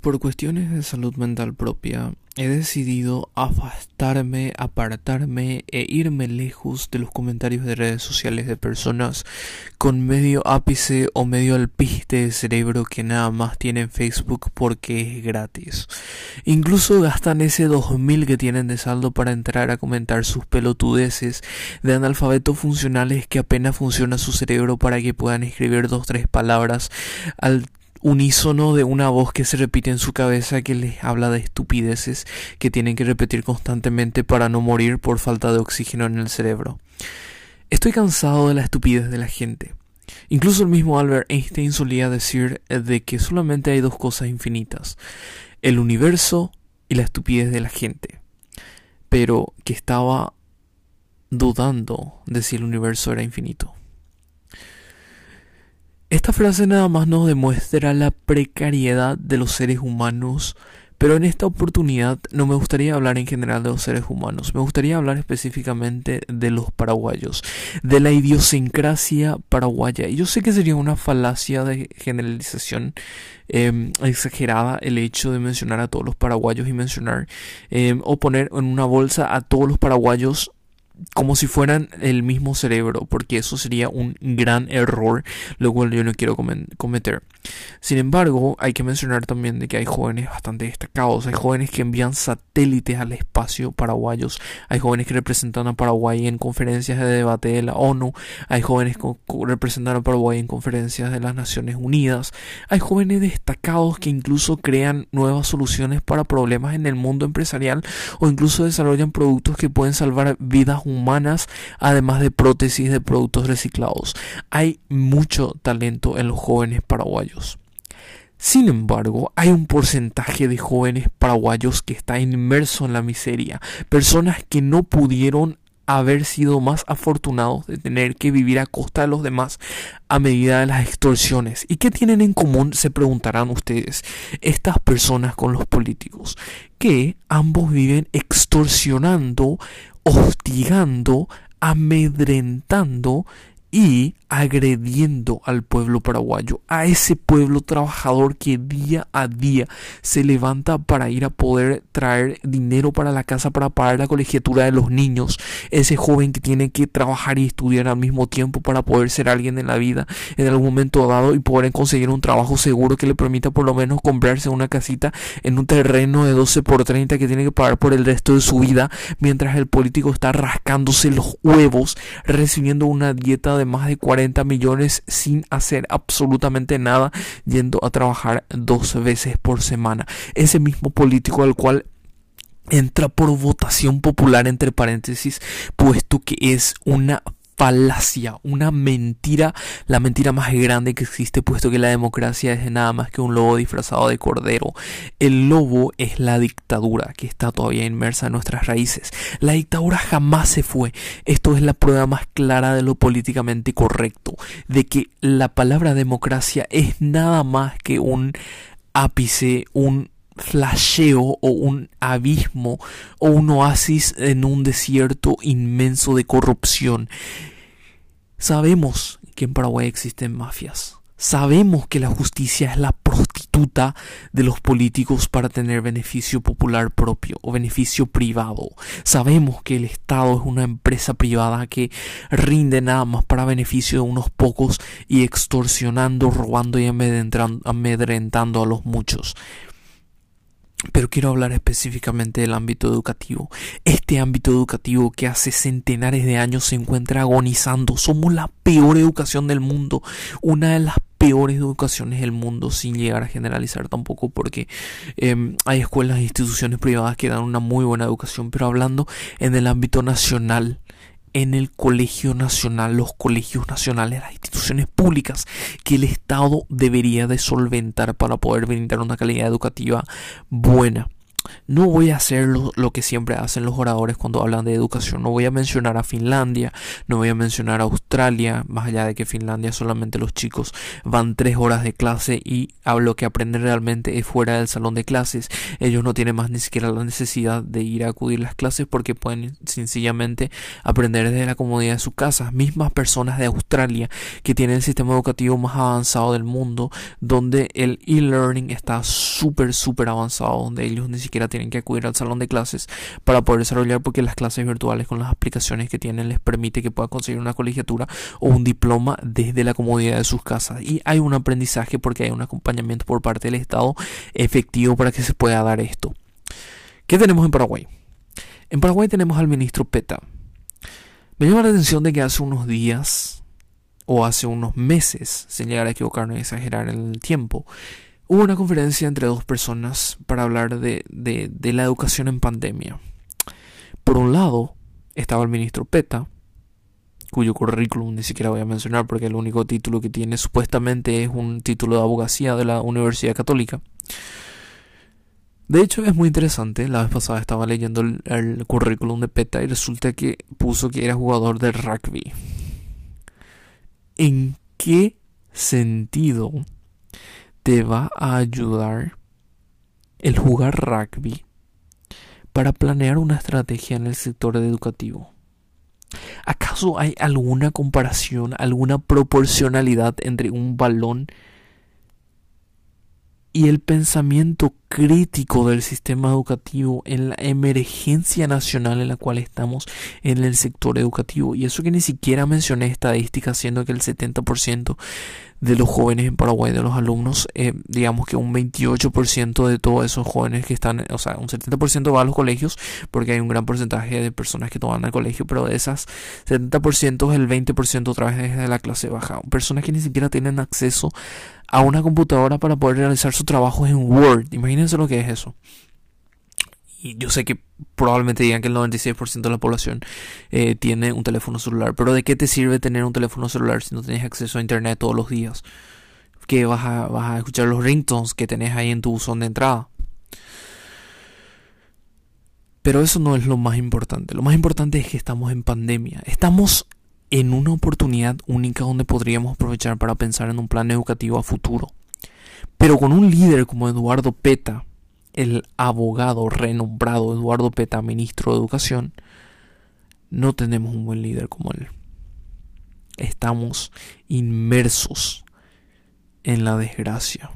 Por cuestiones de salud mental propia, he decidido afastarme, apartarme e irme lejos de los comentarios de redes sociales de personas con medio ápice o medio alpiste de cerebro que nada más tienen Facebook porque es gratis. Incluso gastan ese 2000 que tienen de saldo para entrar a comentar sus pelotudeces de analfabetos funcionales que apenas funciona su cerebro para que puedan escribir dos tres palabras al unísono de una voz que se repite en su cabeza que les habla de estupideces que tienen que repetir constantemente para no morir por falta de oxígeno en el cerebro. Estoy cansado de la estupidez de la gente. Incluso el mismo Albert Einstein solía decir de que solamente hay dos cosas infinitas, el universo y la estupidez de la gente, pero que estaba dudando de si el universo era infinito. Esta frase nada más nos demuestra la precariedad de los seres humanos, pero en esta oportunidad no me gustaría hablar en general de los seres humanos, me gustaría hablar específicamente de los paraguayos, de la idiosincrasia paraguaya. Y yo sé que sería una falacia de generalización em, exagerada el hecho de mencionar a todos los paraguayos y mencionar em, o poner en una bolsa a todos los paraguayos como si fueran el mismo cerebro, porque eso sería un gran error, lo cual yo no quiero cometer. Sin embargo, hay que mencionar también de que hay jóvenes bastante destacados, hay jóvenes que envían satélites al espacio paraguayos, hay jóvenes que representan a Paraguay en conferencias de debate de la ONU, hay jóvenes que representan a Paraguay en conferencias de las Naciones Unidas, hay jóvenes destacados que incluso crean nuevas soluciones para problemas en el mundo empresarial o incluso desarrollan productos que pueden salvar vidas humanas, además de prótesis de productos reciclados. Hay mucho talento en los jóvenes paraguayos. Sin embargo, hay un porcentaje de jóvenes paraguayos que está inmerso en la miseria, personas que no pudieron haber sido más afortunados de tener que vivir a costa de los demás a medida de las extorsiones. ¿Y qué tienen en común? Se preguntarán ustedes, estas personas con los políticos, que ambos viven extorsionando hostigando, amedrentando y agrediendo al pueblo paraguayo, a ese pueblo trabajador que día a día se levanta para ir a poder traer dinero para la casa para pagar la colegiatura de los niños, ese joven que tiene que trabajar y estudiar al mismo tiempo para poder ser alguien en la vida en algún momento dado y poder conseguir un trabajo seguro que le permita por lo menos comprarse una casita en un terreno de 12 por 30 que tiene que pagar por el resto de su vida, mientras el político está rascándose los huevos recibiendo una dieta de más de 40 40 millones sin hacer absolutamente nada, yendo a trabajar dos veces por semana. Ese mismo político al cual entra por votación popular entre paréntesis, puesto que es una falacia, una mentira, la mentira más grande que existe, puesto que la democracia es nada más que un lobo disfrazado de cordero. El lobo es la dictadura que está todavía inmersa en nuestras raíces. La dictadura jamás se fue. Esto es la prueba más clara de lo políticamente correcto, de que la palabra democracia es nada más que un ápice, un flasheo o un abismo o un oasis en un desierto inmenso de corrupción. Sabemos que en Paraguay existen mafias. Sabemos que la justicia es la prostituta de los políticos para tener beneficio popular propio o beneficio privado. Sabemos que el Estado es una empresa privada que rinde nada más para beneficio de unos pocos y extorsionando, robando y amedrentando a los muchos. Pero quiero hablar específicamente del ámbito educativo. Este ámbito educativo que hace centenares de años se encuentra agonizando. Somos la peor educación del mundo. Una de las peores educaciones del mundo sin llegar a generalizar tampoco porque em, hay escuelas e instituciones privadas que dan una muy buena educación. Pero hablando en el ámbito nacional, en el colegio nacional, los colegios nacionales, las instituciones públicas que el Estado debería de solventar para poder brindar una calidad educativa buena. No voy a hacer lo, que siempre hacen los oradores cuando hablan de educación. No voy a mencionar a Finlandia, no voy a mencionar a Australia, más allá de que Finlandia solamente los chicos van tres horas de clase y lo que aprenden realmente es fuera del salón de clases. Ellos no tienen más ni siquiera la necesidad de ir a acudir a las clases porque pueden sencillamente aprender desde la comodidad de sus casas. Mismas personas de Australia que tienen el sistema educativo más avanzado del mundo, donde el e-learning está súper, súper avanzado, donde ellos ni siquiera tienen que acudir al salón de clases para poder desarrollar porque las clases virtuales con las aplicaciones que tienen les permite que puedan conseguir una colegiatura o un diploma desde la comodidad de sus casas y hay un aprendizaje porque hay un acompañamiento por parte del Estado efectivo para que se pueda dar esto. ¿Qué tenemos en Paraguay? En Paraguay tenemos al ministro Peta. Me llama la atención de que hace unos días o hace unos meses, sin llegar a equivocarme y exagerar el tiempo, Hubo una conferencia entre dos personas para hablar de, la educación en pandemia. Por un lado estaba el ministro Peta, cuyo currículum ni siquiera voy a mencionar porque el único título que tiene supuestamente es un título de abogacía de la Universidad Católica. De hecho es muy interesante, la vez pasada estaba leyendo el, el currículum de Peta y resulta que puso que era jugador de rugby. ¿En qué sentido te va a ayudar el jugar rugby para planear una estrategia en el sector educativo. ¿Acaso hay alguna comparación, alguna proporcionalidad entre un balón y el pensamiento crítico del sistema educativo en la emergencia nacional en la cual estamos en el sector educativo? Y eso que ni siquiera mencioné estadísticas, siendo que el 70% de los jóvenes en Paraguay, de los alumnos, eh, digamos que un 28% de todos esos jóvenes que están, o sea, un 70% va a los colegios, porque hay un gran porcentaje de personas que toman al colegio, pero de esas 70% el 20% otra vez desde la clase baja. Personas que ni siquiera tienen acceso a una computadora para poder realizar su trabajo en Word. Imagínense lo que es eso y yo sé que probablemente digan que el 96% de la población eh, tiene un teléfono celular, pero ¿de qué te sirve tener un teléfono celular si no tienes acceso a internet todos los días? Que vas a, vas a escuchar los ringtones que tenés ahí en tu buzón de entrada. Pero eso no es lo más importante. Lo más importante es que estamos en pandemia. Estamos en una oportunidad única donde podríamos aprovechar para pensar en un plan educativo a futuro. Pero con un líder como Eduardo Peta, el abogado renombrado Eduardo Peta, ministro de Educación, no tenemos un buen líder como él. Estamos inmersos en la desgracia.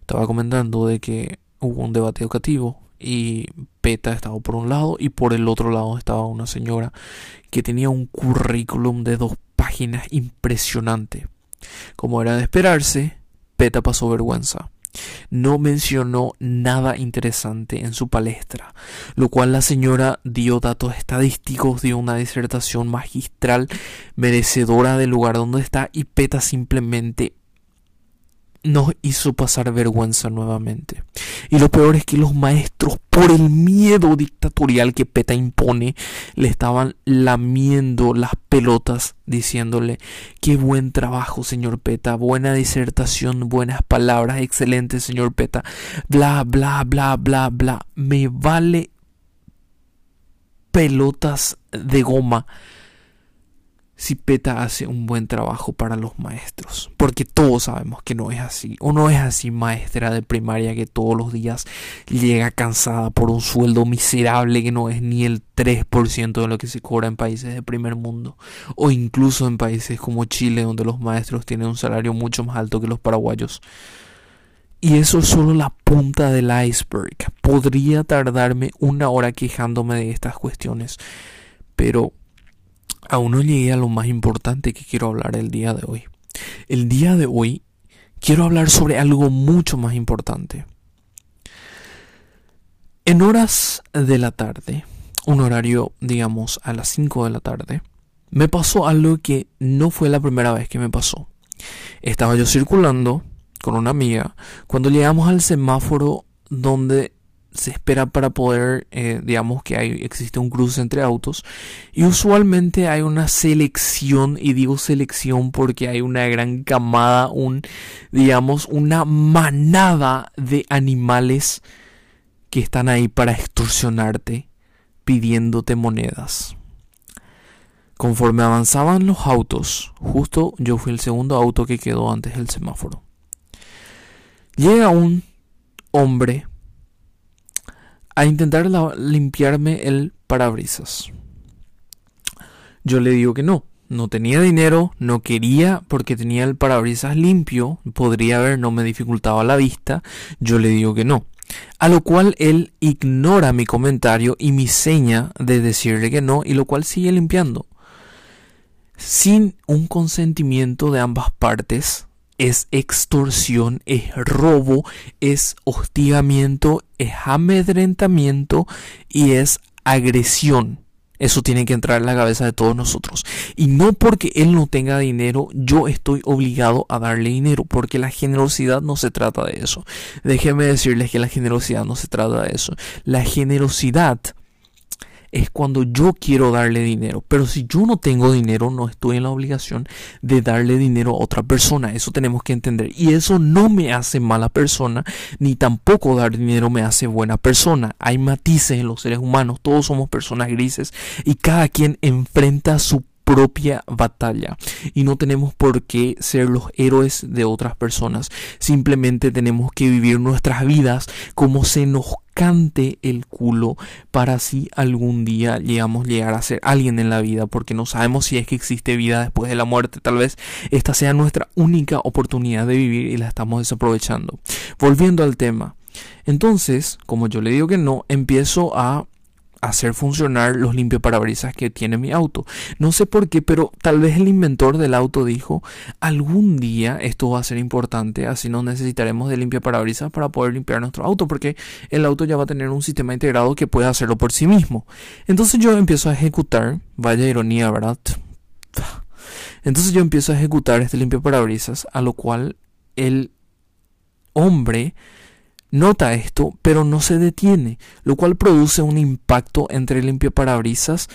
Estaba comentando de que hubo un debate educativo y Peta estaba por un lado y por el otro lado estaba una señora que tenía un currículum de dos páginas impresionante. Como era de esperarse, Peta pasó vergüenza no mencionó nada interesante en su palestra, lo cual la señora dio datos estadísticos de una disertación magistral merecedora del lugar donde está y Peta simplemente nos hizo pasar vergüenza nuevamente. Y lo peor es que los maestros, por el miedo dictatorial que PETA impone, le estaban lamiendo las pelotas diciéndole, qué buen trabajo, señor PETA, buena disertación, buenas palabras, excelente, señor PETA, bla, bla, bla, bla, bla. Me vale pelotas de goma si PETA hace un buen trabajo para los maestros. Porque todos sabemos que no es así. O no es así maestra de primaria que todos los días llega cansada por un sueldo miserable que no es ni el 3% de lo que se cobra en países de primer mundo. O incluso en países como Chile donde los maestros tienen un salario mucho más alto que los paraguayos. Y eso es solo la punta del iceberg. Podría tardarme una hora quejándome de estas cuestiones. Pero aún no llegué a lo más importante que quiero hablar el día de hoy. El día de hoy quiero hablar sobre algo mucho más importante. En horas de la tarde, un horario digamos a las 5 de la tarde, me pasó algo que no fue la primera vez que me pasó. Estaba yo circulando con una amiga cuando llegamos al semáforo donde se espera para poder, eh, digamos que hay, existe un cruce entre autos y usualmente hay una selección y digo selección porque hay una gran camada, un, digamos, una manada de animales que están ahí para extorsionarte pidiéndote monedas. Conforme avanzaban los autos, justo yo fui el segundo auto que quedó antes del semáforo. Llega un hombre a intentar limpiarme el parabrisas. Yo le digo que no, no tenía dinero, no quería porque tenía el parabrisas limpio, podría haber, no me dificultaba la vista, yo le digo que no. A lo cual él ignora mi comentario y mi seña de decirle que no y lo cual sigue limpiando. Sin un consentimiento de ambas partes, es extorsión, es robo, es hostigamiento, es amedrentamiento y es agresión. Eso tiene que entrar en la cabeza de todos nosotros. Y no porque él no tenga dinero, yo estoy obligado a darle dinero, porque la generosidad no se trata de eso. Déjenme decirles que la generosidad no se trata de eso. La generosidad es cuando yo quiero darle dinero. Pero si yo no tengo dinero, no estoy en la obligación de darle dinero a otra persona. Eso tenemos que entender. Y eso no me hace mala persona, ni tampoco dar dinero me hace buena persona. Hay matices en los seres humanos. Todos somos personas grises y cada quien enfrenta su propia batalla y no tenemos por qué ser los héroes de otras personas. Simplemente tenemos que vivir nuestras vidas como se nos cante el culo para así algún día llegamos llegar a ser alguien en la vida porque no sabemos si es que existe vida después de la muerte. Tal vez esta sea nuestra única oportunidad de vivir y la estamos desaprovechando. Volviendo al tema. Entonces como yo le digo que no empiezo a hacer funcionar los limpiaparabrisas que tiene mi auto. No sé por qué, pero tal vez el inventor del auto dijo, algún día esto va a ser importante, así no necesitaremos de limpiaparabrisas para poder limpiar nuestro auto, porque el auto ya va a tener un sistema integrado que puede hacerlo por sí mismo. Entonces yo empiezo a ejecutar, vaya ironía, ¿verdad? Entonces yo empiezo a ejecutar este limpiaparabrisas, a lo cual el hombre Nota esto, pero no se detiene, lo cual produce un impacto entre el limpio parabrisas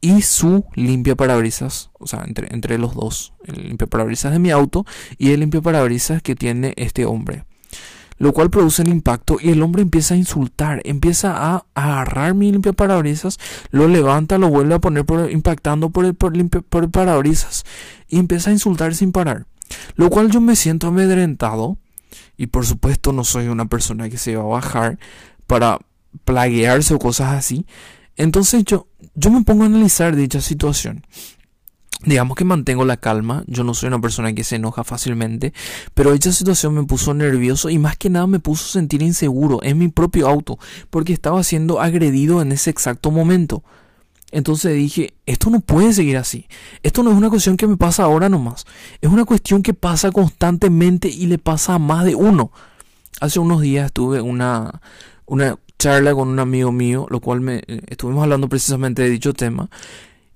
y su limpia parabrisas, o sea, entre, entre los dos, el limpio parabrisas de mi auto y el limpio parabrisas que tiene este hombre. Lo cual produce el impacto y el hombre empieza a insultar, empieza a agarrar mi limpio parabrisas, lo levanta, lo vuelve a poner impactando por el, por, por el parabrisas y empieza a insultar sin parar. Lo cual yo me siento amedrentado y por supuesto no soy una persona que se va a bajar para plaguearse o cosas así. Entonces yo, yo me pongo a analizar dicha situación. Digamos que mantengo la calma, yo no soy una persona que se enoja fácilmente, pero dicha situación me puso nervioso y más que nada me puso sentir inseguro en mi propio auto, porque estaba siendo agredido en ese exacto momento. Entonces dije, esto no puede seguir así. Esto no es una cuestión que me pasa ahora nomás. Es una cuestión que pasa constantemente y le pasa a más de uno. Hace unos días tuve una, una charla con un amigo mío, lo cual me eh, estuvimos hablando precisamente de dicho tema.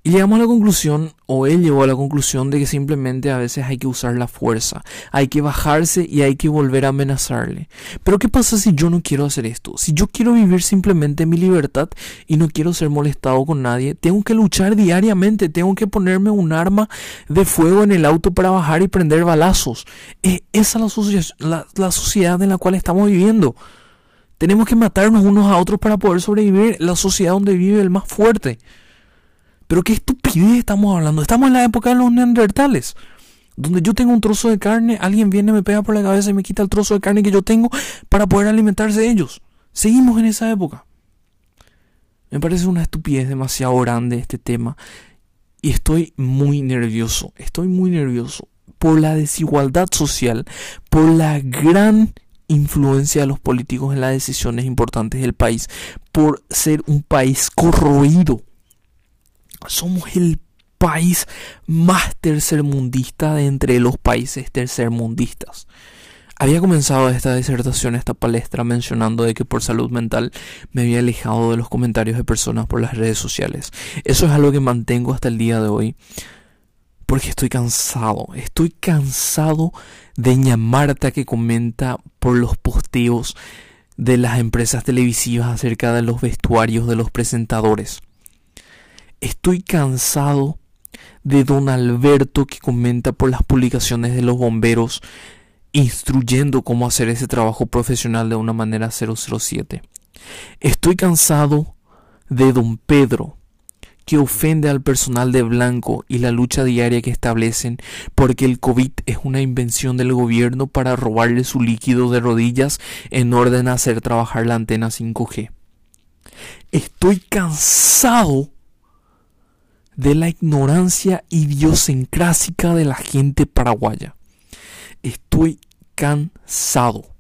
Y llegamos a la conclusión, o él llegó a la conclusión de que simplemente a veces hay que usar la fuerza, hay que bajarse y hay que volver a amenazarle. Pero ¿qué pasa si yo no quiero hacer esto? Si yo quiero vivir simplemente mi libertad y no quiero ser molestado con nadie, tengo que luchar diariamente, tengo que ponerme un arma de fuego en el auto para bajar y prender balazos. esa es la, la sociedad en la cual estamos viviendo. Tenemos que matarnos unos a otros para poder sobrevivir la sociedad donde vive el más fuerte. Pero qué estupidez estamos hablando. Estamos en la época de los neandertales. Donde yo tengo un trozo de carne, alguien viene, me pega por la cabeza y me quita el trozo de carne que yo tengo para poder alimentarse de ellos. Seguimos en esa época. Me parece una estupidez demasiado grande este tema. Y estoy muy nervioso. Estoy muy nervioso por la desigualdad social, por la gran influencia de los políticos en las decisiones importantes del país, por ser un país corroído somos el país más tercermundista de entre los países tercermundistas. Había comenzado esta disertación, esta palestra, mencionando de que por salud mental me había alejado de los comentarios de personas por las redes sociales. Eso es algo que mantengo hasta el día de hoy. Porque estoy cansado. Estoy cansado de Marta que comenta por los posteos de las empresas televisivas acerca de los vestuarios de los presentadores. Estoy cansado de don Alberto que comenta por las publicaciones de los bomberos instruyendo cómo hacer ese trabajo profesional de una manera 007. Estoy cansado de don Pedro, que ofende al personal de blanco y la lucha diaria que establecen porque el COVID es una invención del gobierno para robarle su líquido de rodillas en orden a hacer trabajar la antena 5G. Estoy cansado de la ignorancia idiosincrásica de la gente paraguaya. Estoy cansado.